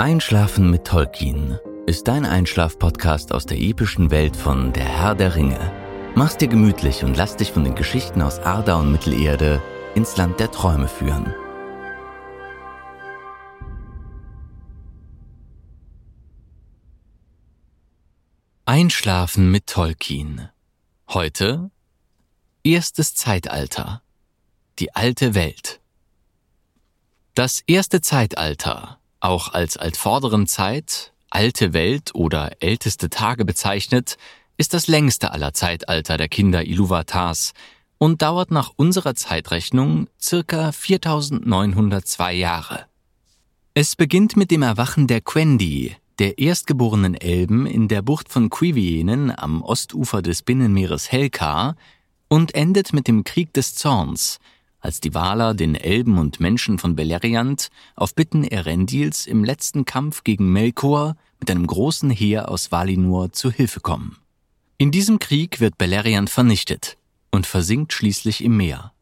Einschlafen mit Tolkien ist dein Einschlaf-Podcast aus der epischen Welt von Der Herr der Ringe. Mach's dir gemütlich und lass dich von den Geschichten aus Arda und Mittelerde ins Land der Träume führen. Einschlafen mit Tolkien. Heute Erstes Zeitalter. Die alte Welt. Das erste Zeitalter, auch als altvorderen Zeit, alte Welt oder älteste Tage bezeichnet, ist das längste aller Zeitalter der Kinder Iluvatars und dauert nach unserer Zeitrechnung circa 4902 Jahre. Es beginnt mit dem Erwachen der Quendi, der erstgeborenen Elben in der Bucht von Quivienen am Ostufer des Binnenmeeres Helkar und endet mit dem Krieg des Zorns, als die Waler den Elben und Menschen von Beleriand auf Bitten Erendils im letzten Kampf gegen Melkor mit einem großen Heer aus Valinor zu Hilfe kommen. In diesem Krieg wird Beleriand vernichtet und versinkt schließlich im Meer.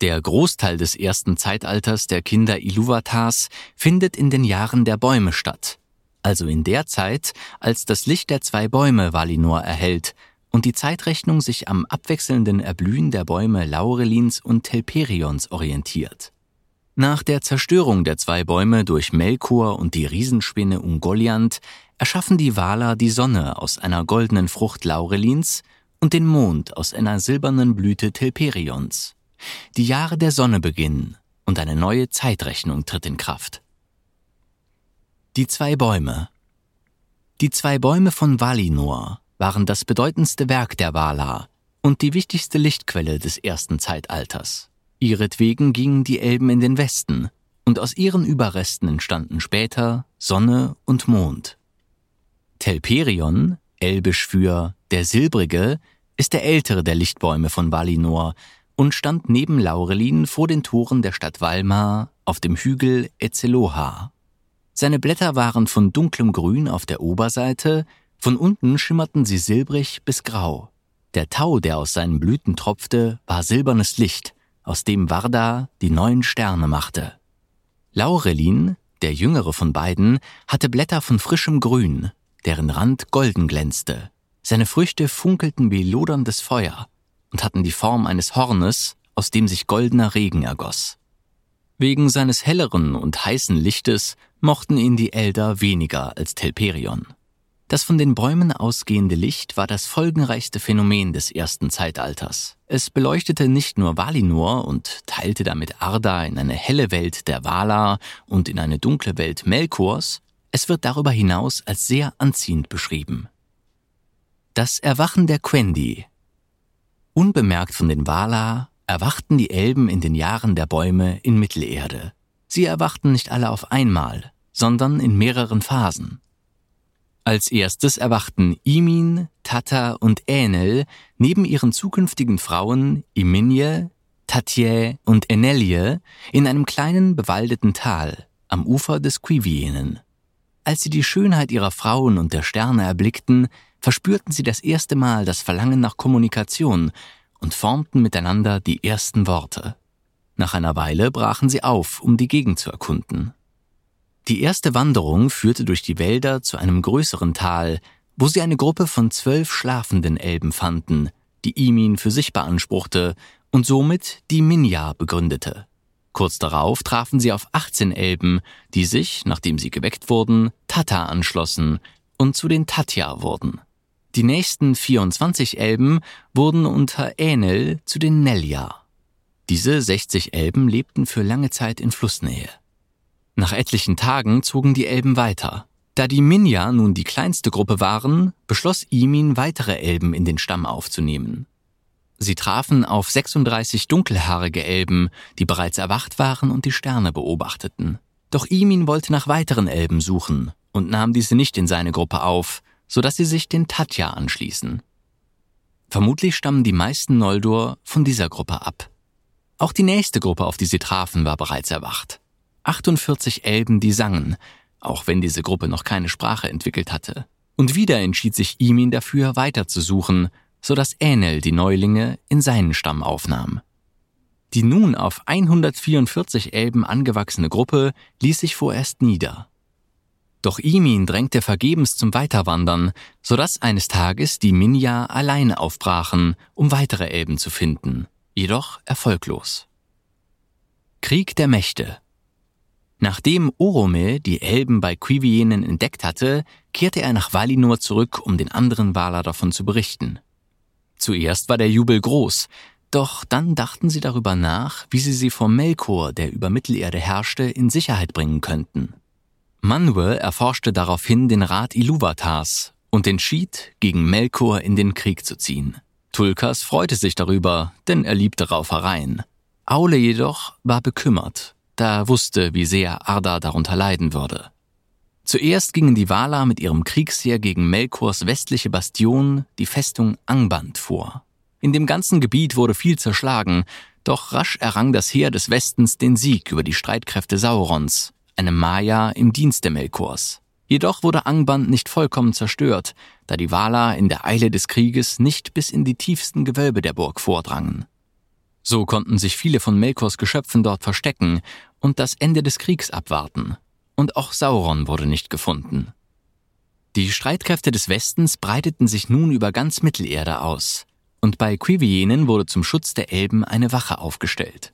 Der Großteil des ersten Zeitalters der Kinder Iluvatars findet in den Jahren der Bäume statt, also in der Zeit, als das Licht der zwei Bäume Valinor erhält und die Zeitrechnung sich am abwechselnden Erblühen der Bäume Laurelins und Telperions orientiert. Nach der Zerstörung der zwei Bäume durch Melkor und die Riesenspinne Ungoliant erschaffen die Valar die Sonne aus einer goldenen Frucht Laurelins und den Mond aus einer silbernen Blüte Telperions. Die Jahre der Sonne beginnen und eine neue Zeitrechnung tritt in Kraft. Die zwei Bäume. Die zwei Bäume von Valinor waren das bedeutendste Werk der Valar und die wichtigste Lichtquelle des ersten Zeitalters. Ihretwegen gingen die Elben in den Westen, und aus ihren Überresten entstanden später Sonne und Mond. Telperion, elbisch für der Silbrige, ist der ältere der Lichtbäume von Valinor und stand neben Laurelin vor den Toren der Stadt Valmar auf dem Hügel Etzeloha. Seine Blätter waren von dunklem Grün auf der Oberseite, von unten schimmerten sie silbrig bis grau. Der Tau, der aus seinen Blüten tropfte, war silbernes Licht, aus dem Varda die neuen Sterne machte. Laurelin, der jüngere von beiden, hatte Blätter von frischem Grün, deren Rand golden glänzte. Seine Früchte funkelten wie loderndes Feuer und hatten die Form eines Hornes, aus dem sich goldener Regen ergoss. Wegen seines helleren und heißen Lichtes mochten ihn die Elder weniger als Telperion. Das von den Bäumen ausgehende Licht war das folgenreichste Phänomen des ersten Zeitalters. Es beleuchtete nicht nur Valinor und teilte damit Arda in eine helle Welt der Valar und in eine dunkle Welt Melkors, es wird darüber hinaus als sehr anziehend beschrieben. Das Erwachen der Quendi. Unbemerkt von den Valar erwachten die Elben in den Jahren der Bäume in Mittelerde. Sie erwachten nicht alle auf einmal, sondern in mehreren Phasen. Als erstes erwachten Imin, Tata und Enel neben ihren zukünftigen Frauen Iminje, Tatje und Enelje in einem kleinen bewaldeten Tal am Ufer des Quivienen. Als sie die Schönheit ihrer Frauen und der Sterne erblickten, verspürten sie das erste Mal das Verlangen nach Kommunikation und formten miteinander die ersten Worte. Nach einer Weile brachen sie auf, um die Gegend zu erkunden. Die erste Wanderung führte durch die Wälder zu einem größeren Tal, wo sie eine Gruppe von zwölf schlafenden Elben fanden, die Imin für sich beanspruchte und somit die Minja begründete. Kurz darauf trafen sie auf 18 Elben, die sich, nachdem sie geweckt wurden, Tata anschlossen und zu den Tatja wurden. Die nächsten 24 Elben wurden unter Enel zu den Nelja. Diese 60 Elben lebten für lange Zeit in Flussnähe. Nach etlichen Tagen zogen die Elben weiter. Da die Minja nun die kleinste Gruppe waren, beschloss Imin, weitere Elben in den Stamm aufzunehmen. Sie trafen auf 36 dunkelhaarige Elben, die bereits erwacht waren und die Sterne beobachteten. Doch Imin wollte nach weiteren Elben suchen und nahm diese nicht in seine Gruppe auf, so dass sie sich den Tatja anschließen. Vermutlich stammen die meisten Noldor von dieser Gruppe ab. Auch die nächste Gruppe, auf die sie trafen, war bereits erwacht. 48 Elben, die sangen, auch wenn diese Gruppe noch keine Sprache entwickelt hatte. Und wieder entschied sich Imin dafür, weiterzusuchen, so dass Ähnel die Neulinge in seinen Stamm aufnahm. Die nun auf 144 Elben angewachsene Gruppe ließ sich vorerst nieder. Doch Imin drängte vergebens zum Weiterwandern, so dass eines Tages die Minja alleine aufbrachen, um weitere Elben zu finden, jedoch erfolglos. Krieg der Mächte Nachdem Orome die Elben bei Quivienen entdeckt hatte, kehrte er nach Valinor zurück, um den anderen Valar davon zu berichten. Zuerst war der Jubel groß, doch dann dachten sie darüber nach, wie sie sie vor Melkor, der über Mittelerde herrschte, in Sicherheit bringen könnten. Manwë erforschte daraufhin den Rat Iluvatars und entschied, gegen Melkor in den Krieg zu ziehen. Tulkas freute sich darüber, denn er liebte Raufereien. Aule jedoch war bekümmert da wusste, wie sehr Arda darunter leiden würde. Zuerst gingen die Valar mit ihrem Kriegsheer gegen Melkors westliche Bastion, die Festung Angband, vor. In dem ganzen Gebiet wurde viel zerschlagen, doch rasch errang das Heer des Westens den Sieg über die Streitkräfte Saurons, einem Maya im Dienste Melkors. Jedoch wurde Angband nicht vollkommen zerstört, da die Valar in der Eile des Krieges nicht bis in die tiefsten Gewölbe der Burg vordrangen. So konnten sich viele von Melkors Geschöpfen dort verstecken und das Ende des Kriegs abwarten. Und auch Sauron wurde nicht gefunden. Die Streitkräfte des Westens breiteten sich nun über ganz Mittelerde aus, und bei Quivienen wurde zum Schutz der Elben eine Wache aufgestellt.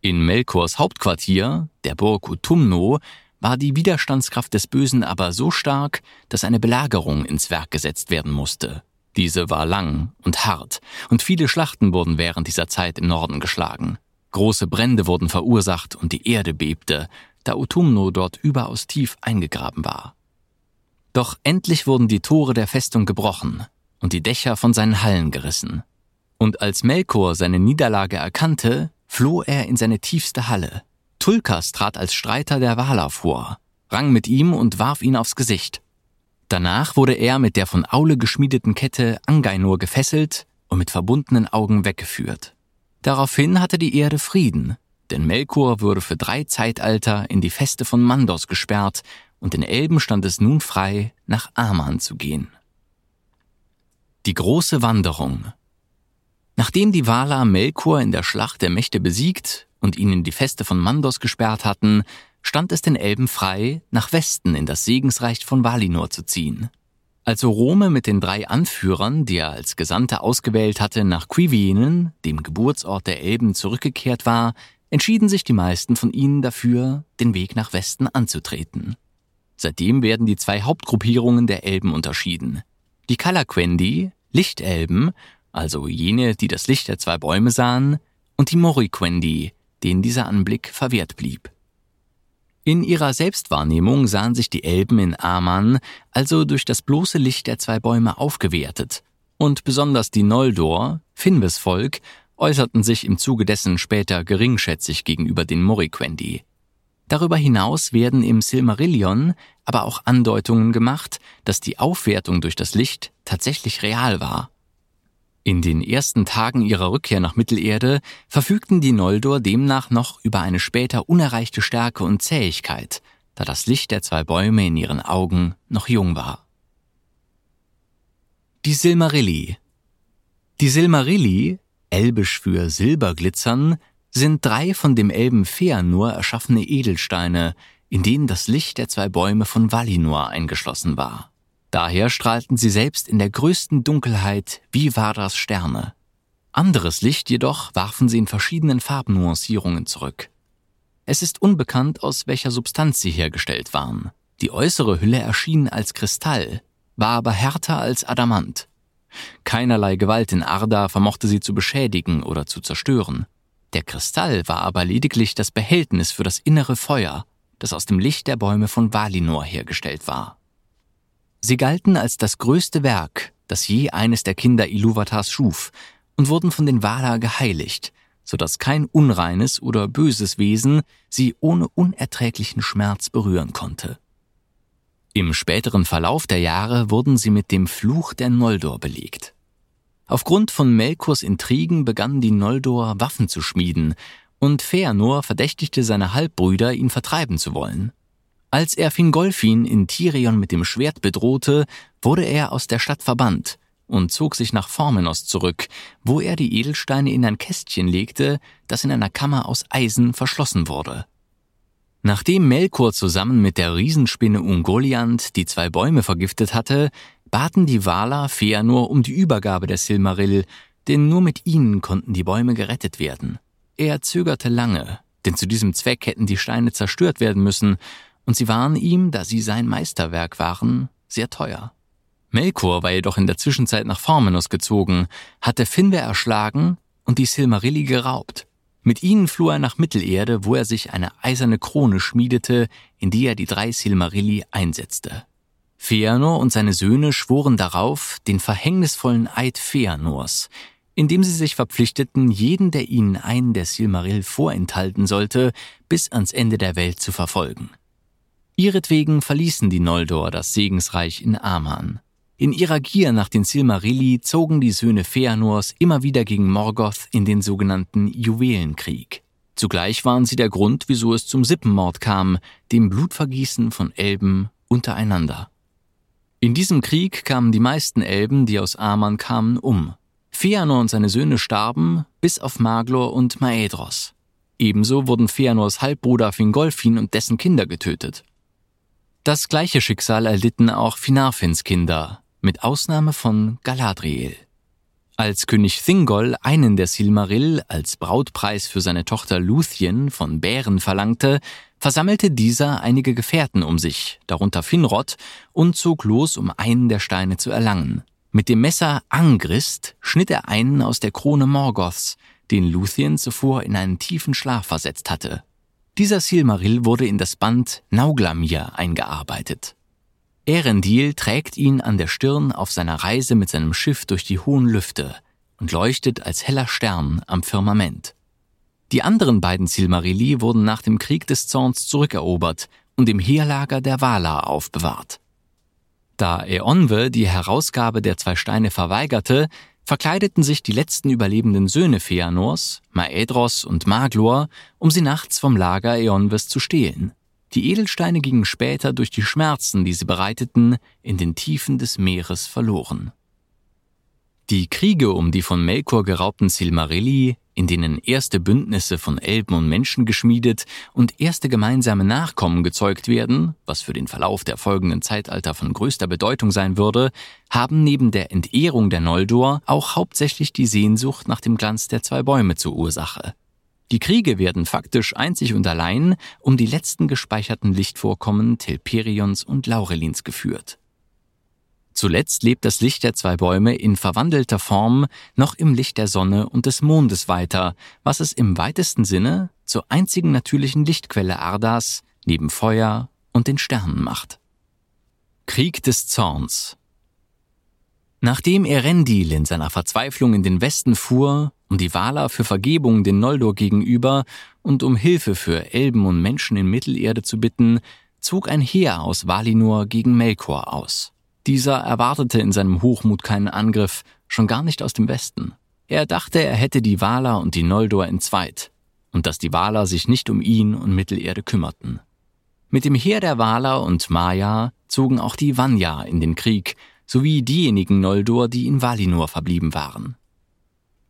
In Melkors Hauptquartier, der Burg Utumno, war die Widerstandskraft des Bösen aber so stark, dass eine Belagerung ins Werk gesetzt werden musste. Diese war lang und hart, und viele Schlachten wurden während dieser Zeit im Norden geschlagen. Große Brände wurden verursacht und die Erde bebte, da Utumno dort überaus tief eingegraben war. Doch endlich wurden die Tore der Festung gebrochen und die Dächer von seinen Hallen gerissen. Und als Melkor seine Niederlage erkannte, floh er in seine tiefste Halle. Tulkas trat als Streiter der Valar vor, rang mit ihm und warf ihn aufs Gesicht. Danach wurde er mit der von Aule geschmiedeten Kette Angainur gefesselt und mit verbundenen Augen weggeführt. Daraufhin hatte die Erde Frieden, denn Melkor wurde für drei Zeitalter in die Feste von Mandos gesperrt und den Elben stand es nun frei, nach Aman zu gehen. Die große Wanderung Nachdem die Valar Melkor in der Schlacht der Mächte besiegt und ihn in die Feste von Mandos gesperrt hatten, stand es den Elben frei, nach Westen in das Segensreich von Valinor zu ziehen. Als Orome mit den drei Anführern, die er als Gesandte ausgewählt hatte, nach Quivienen, dem Geburtsort der Elben, zurückgekehrt war, entschieden sich die meisten von ihnen dafür, den Weg nach Westen anzutreten. Seitdem werden die zwei Hauptgruppierungen der Elben unterschieden. Die Kalaquendi, Lichtelben, also jene, die das Licht der zwei Bäume sahen, und die Moriquendi, denen dieser Anblick verwehrt blieb. In ihrer Selbstwahrnehmung sahen sich die Elben in Aman also durch das bloße Licht der zwei Bäume aufgewertet, und besonders die Noldor, Finwes Volk, äußerten sich im Zuge dessen später geringschätzig gegenüber den Moriquendi. Darüber hinaus werden im Silmarillion aber auch Andeutungen gemacht, dass die Aufwertung durch das Licht tatsächlich real war. In den ersten Tagen ihrer Rückkehr nach Mittelerde verfügten die Noldor demnach noch über eine später unerreichte Stärke und Zähigkeit, da das Licht der zwei Bäume in ihren Augen noch jung war. Die Silmarilli Die Silmarilli, elbisch für Silberglitzern, sind drei von dem Elben Feanor erschaffene Edelsteine, in denen das Licht der zwei Bäume von Valinor eingeschlossen war. Daher strahlten sie selbst in der größten Dunkelheit wie Vadas Sterne. Anderes Licht jedoch warfen sie in verschiedenen Farbnuancierungen zurück. Es ist unbekannt, aus welcher Substanz sie hergestellt waren. Die äußere Hülle erschien als Kristall, war aber härter als Adamant. Keinerlei Gewalt in Arda vermochte sie zu beschädigen oder zu zerstören. Der Kristall war aber lediglich das Behältnis für das innere Feuer, das aus dem Licht der Bäume von Valinor hergestellt war. Sie galten als das größte Werk, das je eines der Kinder Iluvatars schuf, und wurden von den Valar geheiligt, so dass kein unreines oder böses Wesen sie ohne unerträglichen Schmerz berühren konnte. Im späteren Verlauf der Jahre wurden sie mit dem Fluch der Noldor belegt. Aufgrund von Melkors Intrigen begannen die Noldor Waffen zu schmieden, und Feanor verdächtigte seine Halbbrüder, ihn vertreiben zu wollen. Als er Fingolfin in Tirion mit dem Schwert bedrohte, wurde er aus der Stadt verbannt und zog sich nach Formenos zurück, wo er die Edelsteine in ein Kästchen legte, das in einer Kammer aus Eisen verschlossen wurde. Nachdem Melkor zusammen mit der Riesenspinne Ungoliant die zwei Bäume vergiftet hatte, baten die Valar Feanor um die Übergabe der Silmarill, denn nur mit ihnen konnten die Bäume gerettet werden. Er zögerte lange, denn zu diesem Zweck hätten die Steine zerstört werden müssen, und sie waren ihm, da sie sein Meisterwerk waren, sehr teuer. Melkor war jedoch in der Zwischenzeit nach Formenos gezogen, hatte Finwë erschlagen und die Silmarilli geraubt. Mit ihnen floh er nach Mittelerde, wo er sich eine eiserne Krone schmiedete, in die er die drei Silmarilli einsetzte. Feanor und seine Söhne schworen darauf den verhängnisvollen Eid Feanors, indem sie sich verpflichteten, jeden, der ihnen einen der Silmarill vorenthalten sollte, bis ans Ende der Welt zu verfolgen. Ihretwegen verließen die Noldor das Segensreich in Aman. In ihrer Gier nach den Silmarilli zogen die Söhne Feanors immer wieder gegen Morgoth in den sogenannten Juwelenkrieg. Zugleich waren sie der Grund, wieso es zum Sippenmord kam, dem Blutvergießen von Elben untereinander. In diesem Krieg kamen die meisten Elben, die aus Aman kamen, um. Feanor und seine Söhne starben, bis auf Maglor und Maedros. Ebenso wurden Feanors Halbbruder Fingolfin und dessen Kinder getötet. Das gleiche Schicksal erlitten auch Finarfins Kinder, mit Ausnahme von Galadriel. Als König Thingol einen der Silmaril als Brautpreis für seine Tochter Luthien von Bären verlangte, versammelte dieser einige Gefährten um sich, darunter Finrod, und zog los, um einen der Steine zu erlangen. Mit dem Messer Angrist schnitt er einen aus der Krone Morgoths, den Luthien zuvor in einen tiefen Schlaf versetzt hatte. Dieser Silmaril wurde in das Band Nauglamir eingearbeitet. Erendil trägt ihn an der Stirn auf seiner Reise mit seinem Schiff durch die hohen Lüfte und leuchtet als heller Stern am Firmament. Die anderen beiden Silmarilli wurden nach dem Krieg des Zorns zurückerobert und im Heerlager der Valar aufbewahrt. Da Eonwe die Herausgabe der zwei Steine verweigerte, verkleideten sich die letzten überlebenden Söhne Feanors, Maedros und Maglor, um sie nachts vom Lager Eonwes zu stehlen. Die Edelsteine gingen später durch die Schmerzen, die sie bereiteten, in den Tiefen des Meeres verloren. Die Kriege um die von Melkor geraubten Silmarilli in denen erste Bündnisse von Elben und Menschen geschmiedet und erste gemeinsame Nachkommen gezeugt werden, was für den Verlauf der folgenden Zeitalter von größter Bedeutung sein würde, haben neben der Entehrung der Noldor auch hauptsächlich die Sehnsucht nach dem Glanz der zwei Bäume zur Ursache. Die Kriege werden faktisch einzig und allein um die letzten gespeicherten Lichtvorkommen Telperions und Laurelins geführt. Zuletzt lebt das Licht der zwei Bäume in verwandelter Form noch im Licht der Sonne und des Mondes weiter, was es im weitesten Sinne zur einzigen natürlichen Lichtquelle Ardas neben Feuer und den Sternen macht. Krieg des Zorns Nachdem Erendil in seiner Verzweiflung in den Westen fuhr, um die Valar für Vergebung den Noldor gegenüber und um Hilfe für Elben und Menschen in Mittelerde zu bitten, zog ein Heer aus Valinor gegen Melkor aus. Dieser erwartete in seinem Hochmut keinen Angriff, schon gar nicht aus dem Westen. Er dachte, er hätte die Valar und die Noldor entzweit und dass die Valar sich nicht um ihn und Mittelerde kümmerten. Mit dem Heer der Valar und Maya zogen auch die Vanya in den Krieg, sowie diejenigen Noldor, die in Valinor verblieben waren.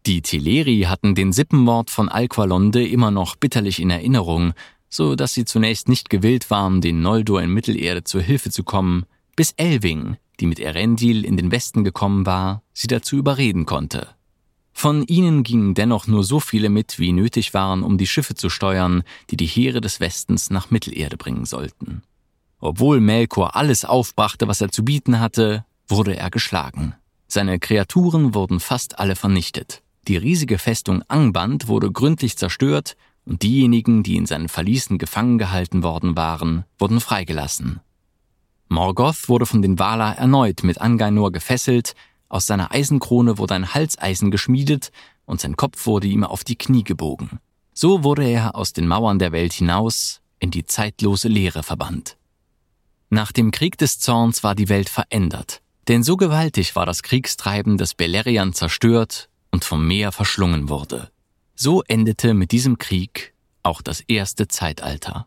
Die Teleri hatten den Sippenmord von Alqualonde immer noch bitterlich in Erinnerung, so dass sie zunächst nicht gewillt waren, den Noldor in Mittelerde zur Hilfe zu kommen, bis Elving, die mit Erendil in den Westen gekommen war, sie dazu überreden konnte. Von ihnen gingen dennoch nur so viele mit, wie nötig waren, um die Schiffe zu steuern, die die Heere des Westens nach Mittelerde bringen sollten. Obwohl Melkor alles aufbrachte, was er zu bieten hatte, wurde er geschlagen. Seine Kreaturen wurden fast alle vernichtet. Die riesige Festung Angband wurde gründlich zerstört und diejenigen, die in seinen Verließen gefangen gehalten worden waren, wurden freigelassen. Morgoth wurde von den Valar erneut mit Angainor gefesselt, aus seiner Eisenkrone wurde ein Halseisen geschmiedet und sein Kopf wurde ihm auf die Knie gebogen. So wurde er aus den Mauern der Welt hinaus in die zeitlose Leere verbannt. Nach dem Krieg des Zorns war die Welt verändert, denn so gewaltig war das Kriegstreiben, dass Beleriand zerstört und vom Meer verschlungen wurde. So endete mit diesem Krieg auch das erste Zeitalter.